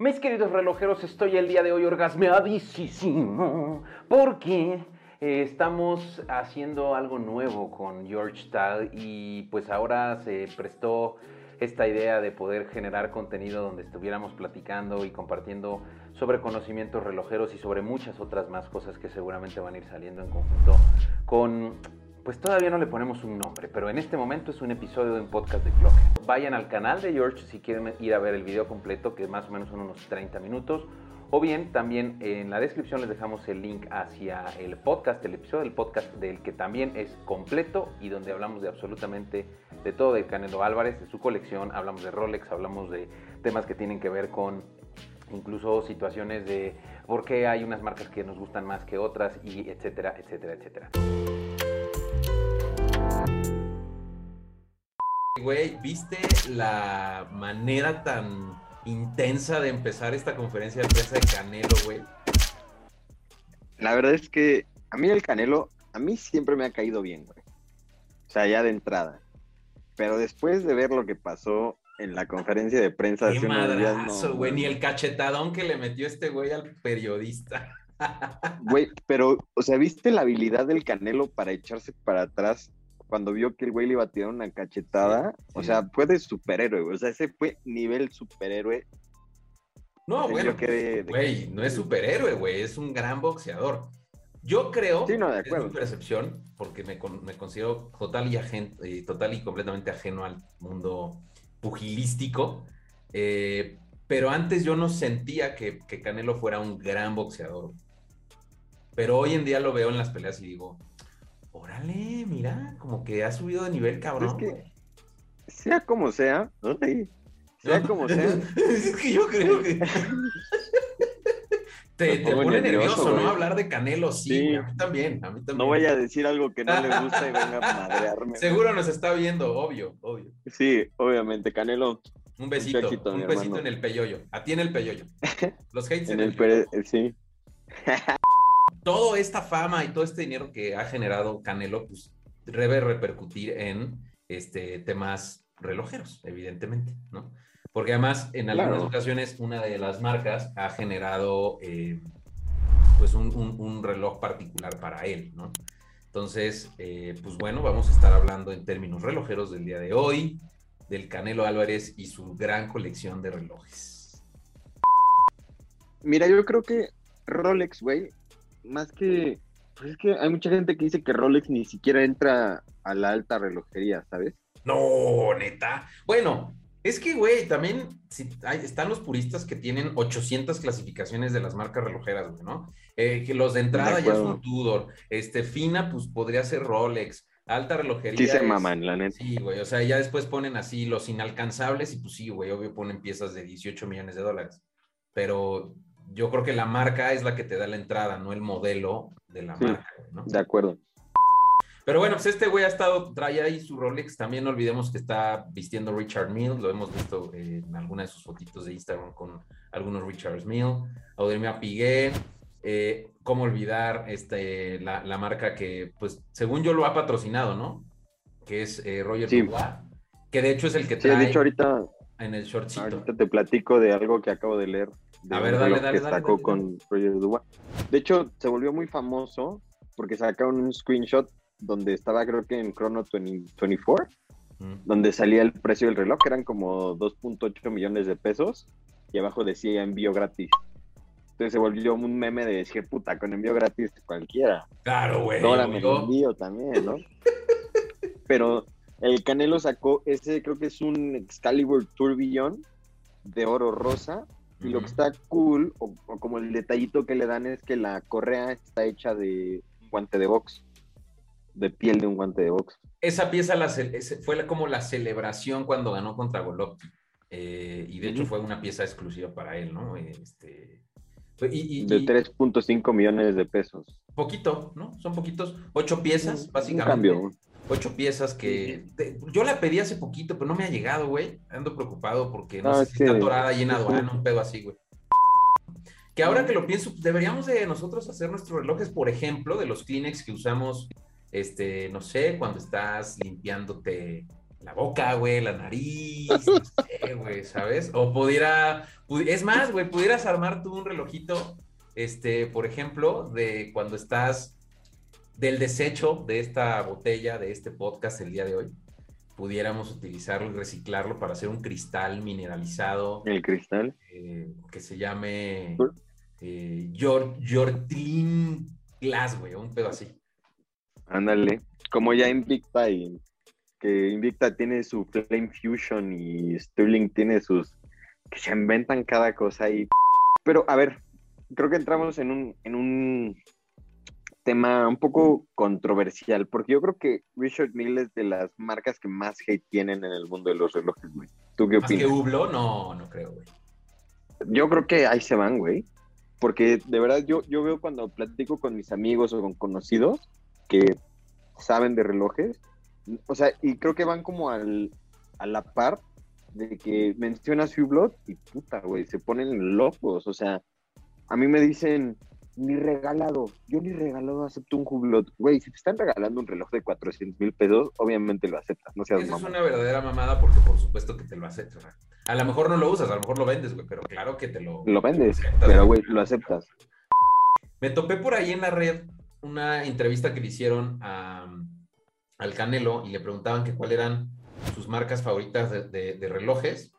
Mis queridos relojeros, estoy el día de hoy orgasmeadísimo porque eh, estamos haciendo algo nuevo con George Tal y pues ahora se prestó esta idea de poder generar contenido donde estuviéramos platicando y compartiendo sobre conocimientos relojeros y sobre muchas otras más cosas que seguramente van a ir saliendo en conjunto con pues todavía no le ponemos un nombre, pero en este momento es un episodio de podcast de Clock. Vayan al canal de George si quieren ir a ver el video completo, que más o menos son unos 30 minutos. O bien, también en la descripción les dejamos el link hacia el podcast, el episodio del podcast del que también es completo y donde hablamos de absolutamente de todo de Canelo Álvarez, de su colección, hablamos de Rolex, hablamos de temas que tienen que ver con incluso situaciones de por qué hay unas marcas que nos gustan más que otras y etcétera, etcétera, etcétera. Güey, ¿viste la manera tan intensa de empezar esta conferencia de prensa de Canelo, güey? La verdad es que a mí el Canelo, a mí siempre me ha caído bien, güey. O sea, ya de entrada. Pero después de ver lo que pasó en la conferencia de prensa Qué hace unos días, no, ni el cachetadón que le metió este güey al periodista. Güey, pero, o sea, ¿viste la habilidad del Canelo para echarse para atrás cuando vio que el güey le iba a tirar una cachetada? Sí, O sea, fue de superhéroe, güey. O sea, ese fue nivel superhéroe. No, quedé de- güey, no es superhéroe, güey, es un gran boxeador. Yo creo, Sí, no, de es mi percepción, porque me, con- me considero total y, ajen- eh, total y completamente ajeno al mundo pugilístico, eh, pero antes yo no sentía que, que Canelo fuera un gran boxeador. Pero hoy en día lo veo en las peleas y digo, órale, mira, como que ha subido de nivel, cabrón. Es que- güey". Sea como sea, ay, sea como sea, es que yo creo que. te, pone nervioso, nervioso, ¿no? Hablar de Canelo, sí, a mí también, a mí también. no vaya a decir algo que no le gusta y venga a madrearme. Seguro nos está viendo, obvio, obvio. Sí, obviamente, Canelo Un besito, un besito hermano. en el peyoyo. A ti en el peyoyo. Los hates en el pere- sí. Toda esta fama y todo este dinero que ha generado Canelo, pues debe repercutir en este, temas relojeros, evidentemente, ¿no? Porque además, en algunas Claro. ocasiones, una de las marcas ha generado eh, pues un, un- un reloj particular para él, ¿no? Entonces, eh, pues bueno, vamos a estar hablando en términos relojeros del día de hoy, del Canelo Álvarez y su gran colección de relojes. Mira, yo creo que Rolex, güey, más que. Pues es que hay mucha gente que dice que Rolex ni siquiera entra a la alta relojería, ¿sabes? No, neta. Bueno, es que, güey, también si hay- están los puristas que tienen 800 clasificaciones de las marcas relojeras, güey, ¿no? Eh, que los de entrada De ya son Tudor, este, fina, pues podría ser Rolex, alta relojería. Sí se es- maman, la neta. Sí, güey, o sea, ya después ponen así los inalcanzables y pues sí, güey, obvio ponen piezas de 18 millones de dólares. Pero yo creo que la marca es la que te da la entrada, no el modelo de la Sí. marca, ¿no? De acuerdo. Pero bueno, pues este güey ha estado, trae ahí su Rolex. También no olvidemos que está vistiendo Richard Mille. Lo hemos visto eh, en alguna de sus fotitos de Instagram con algunos Richard Mille. Audemars Piguet. Eh, ¿Cómo olvidar este, la, la marca que, pues, según yo lo ha patrocinado, ¿no? Que es eh, Roger Sí. Dubois. Que de hecho es el que Sí, trae de hecho, ahorita, en el shortcito. ahorita te platico de algo que acabo de leer. De A ver, dale, dale, que dale, sacó con Roger Dubois. De hecho, se volvió muy famoso porque sacaron un screenshot donde estaba, creo que en Chrono 20 24, Mm. donde salía el precio del reloj, que eran como 2.8 millones de pesos, y abajo decía envío gratis. Entonces se volvió un meme de decir, puta, con envío gratis cualquiera. Claro, güey. Ahora me envío también, ¿no? Pero el Canelo sacó ese, creo que es un Excalibur Tourbillon de oro rosa. Y lo que está cool, o, o como el detallito que le dan, es que la correa está hecha de un guante de box. De piel de un guante de box. esa pieza la fue como la celebración cuando ganó contra Golovkin. Eh, y de hecho fue una pieza exclusiva para él, ¿no? Este, y, y- De y 3.5 millones de pesos. poquito, ¿no? Son poquitos. Ocho piezas, Un básicamente. cambio. Ocho piezas que te- yo la pedí hace poquito, pero no me ha llegado, güey. Ando preocupado porque no Ah, sé si está atorada ahí en aduana, un- pedo así, güey. Que ahora que lo pienso, deberíamos de nosotros hacer nuestros relojes, por ejemplo, de los Kleenex que usamos, este, no sé, cuando estás limpiándote la boca, güey, la nariz, no sé, güey, ¿sabes? O pudiera, es más, güey, pudieras armar tú un relojito, este, por ejemplo, de cuando estás del desecho de esta botella, de este podcast el día de hoy, pudiéramos utilizarlo y reciclarlo para hacer un cristal mineralizado. El cristal. Eh, que se llame eh, Glass, güey, un pedo así. Ándale, como ya Invicta y que Invicta tiene su Flame Fusion y Sterling tiene sus que se inventan cada cosa y pero a ver, creo que entramos en un en un tema un poco controversial, porque yo creo que Richard Mille es de las marcas que más hate tienen en el mundo de los relojes, güey. ¿Tú qué opinas? ¿Más que Hublot? No, no creo, güey. Yo creo que ahí se van, güey. Porque de verdad yo, yo veo cuando platico con mis amigos o con conocidos que saben de relojes, o sea, y creo que van como al, a la par de que mencionas Hublot y puta, güey, se ponen locos. O sea, a mí me dicen, ni regalado. Yo ni regalado acepto un Hublot. Güey, si te están regalando un reloj de 400 mil pesos, obviamente lo aceptas. No seas Eso es una verdadera mamada porque por supuesto que te lo aceptas. A lo mejor no lo usas, a lo mejor lo vendes, güey, pero claro que te lo... Lo vendes, pero güey, lo aceptas. Me topé por ahí en la red una entrevista que le hicieron al Canelo y le preguntaban que cuáles eran sus marcas favoritas de, relojes.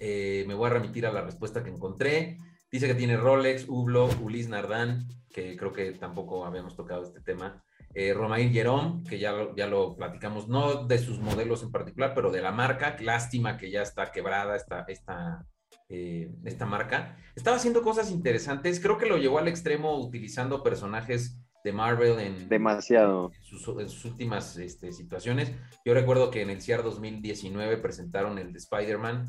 Eh, me voy a remitir a la respuesta que encontré. Dice que tiene Rolex, Hublot, Ulis Nardán, que creo que tampoco habíamos tocado este tema. Eh, Romain Jerome, que ya lo, ya lo platicamos, no de sus modelos en particular, pero de la marca. Lástima que ya está quebrada esta, esta, eh, esta marca. Estaba haciendo cosas interesantes. Creo que lo llevó al extremo utilizando personajes de Marvel en, Demasiado. sus, últimas este, situaciones. Yo recuerdo que en el CIAR 2019 presentaron el de Spider-Man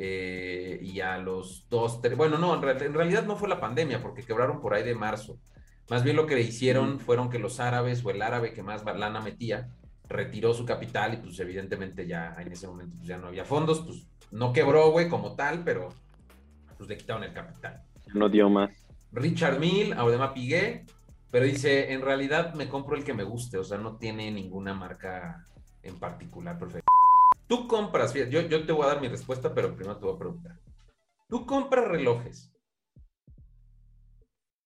eh, y a los dos, tres, bueno, no, en, realidad no fue la pandemia porque quebraron por ahí de marzo. Más bien lo que le hicieron fueron que los árabes o el árabe que más lana metía retiró su capital y pues evidentemente ya en ese momento pues, ya no había fondos, pues no quebró, güey, como tal, pero pues le quitaron el capital. No dio más. Richard Mill, Audemars Piguet, pero dice, en realidad me compro el que me guste, o sea, no tiene ninguna marca en particular perfecto. Tú compras, yo, yo te voy a dar mi respuesta, pero primero te voy a preguntar. Tú compras relojes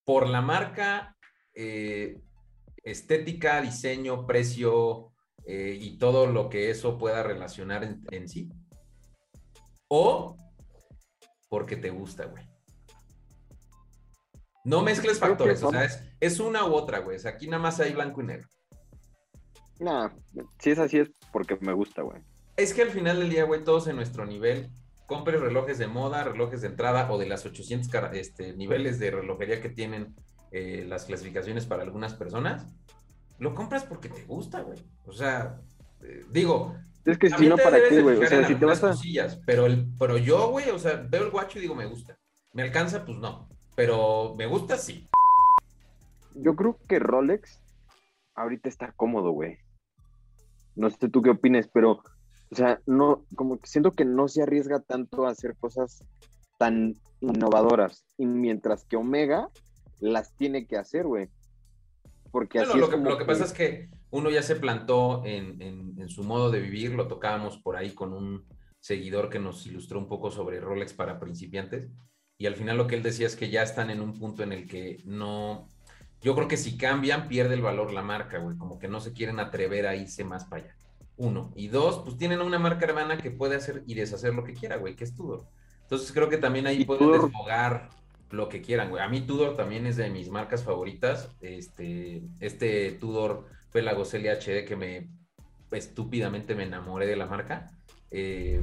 por la marca eh, estética, diseño, precio eh, y todo lo que eso pueda relacionar en, sí. O porque te gusta, güey. No mezcles factores, o sea, es, una u otra, güey. aquí nada más hay blanco y negro. No, si es así es porque me gusta, güey. Es que al final del día, güey, todos en nuestro nivel, compres relojes de moda, relojes de entrada o de las 800 este, niveles de relojería que tienen eh, las clasificaciones para algunas personas, lo compras porque te gusta, güey. O sea, eh, digo. Es que si no, ¿para qué, güey? O sea, si te vas a. Cosillas, pero, el, pero yo, güey, o sea, veo el guacho y digo, me gusta. ¿Me alcanza? Pues no. Pero me gusta, sí. Yo creo que Rolex ahorita está cómodo, güey. No sé tú qué opines, pero o sea, no, como que siento que no se arriesga tanto a hacer cosas tan innovadoras. Y mientras que Omega las tiene que hacer, güey. Porque así lo, que, lo que, pasa es que uno ya se plantó en, en, su modo de vivir, lo tocábamos por ahí con un seguidor que nos ilustró un poco sobre Rolex para principiantes. Y al final lo que él decía es que ya están en un punto en el que no. Yo creo que si cambian, pierde el valor la marca, güey. Como que no se quieren atrever a irse más para allá. Uno. Y dos, pues tienen una marca hermana que puede hacer y deshacer lo que quiera, güey, que es Tudor. Entonces creo que también ahí pueden desfogar lo que quieran, güey. A mí Tudor también es de mis marcas favoritas. Este, este Tudor fue la Goseli HD que me estúpidamente me enamoré de la marca. Eh,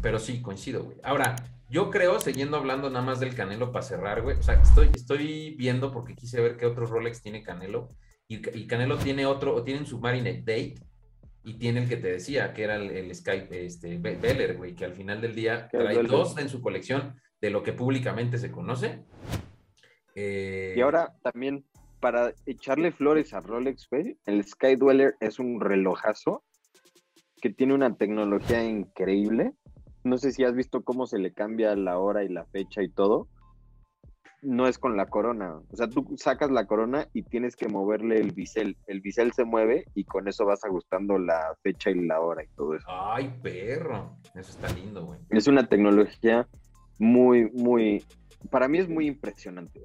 pero sí, coincido, güey. Ahora, yo creo, siguiendo hablando nada más del Canelo para cerrar, güey. O sea, estoy, estoy viendo porque quise ver qué otro Rolex tiene Canelo. Y, y Canelo tiene otro, o tiene un Submarine Date y tiene el que te decía, que era el, Skype, este, Beller, güey, que al final del día trae dos en su colección de lo que públicamente se conoce. Eh, y ahora también, para echarle flores a Rolex, güey, el Sky Dweller es un relojazo que tiene una tecnología increíble. No sé si has visto cómo se le cambia la hora y la fecha y todo. No es con la corona. O sea, tú sacas la corona y tienes que moverle el bisel. El bisel se mueve y con eso vas ajustando la fecha y la hora y todo eso. Ay, perro. Eso está lindo, güey. Es una tecnología muy, muy, para mí es muy impresionante.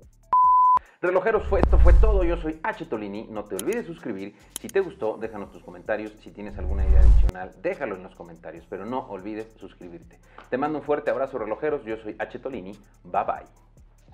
Relojeros, fue, esto fue todo. Yo soy H. Tolini. No te olvides suscribir. Si te gustó, déjanos tus comentarios. Si tienes alguna idea adicional, déjalo en los comentarios. Pero no olvides suscribirte. Te mando un fuerte abrazo, relojeros. Yo soy H. Tolini. Bye bye.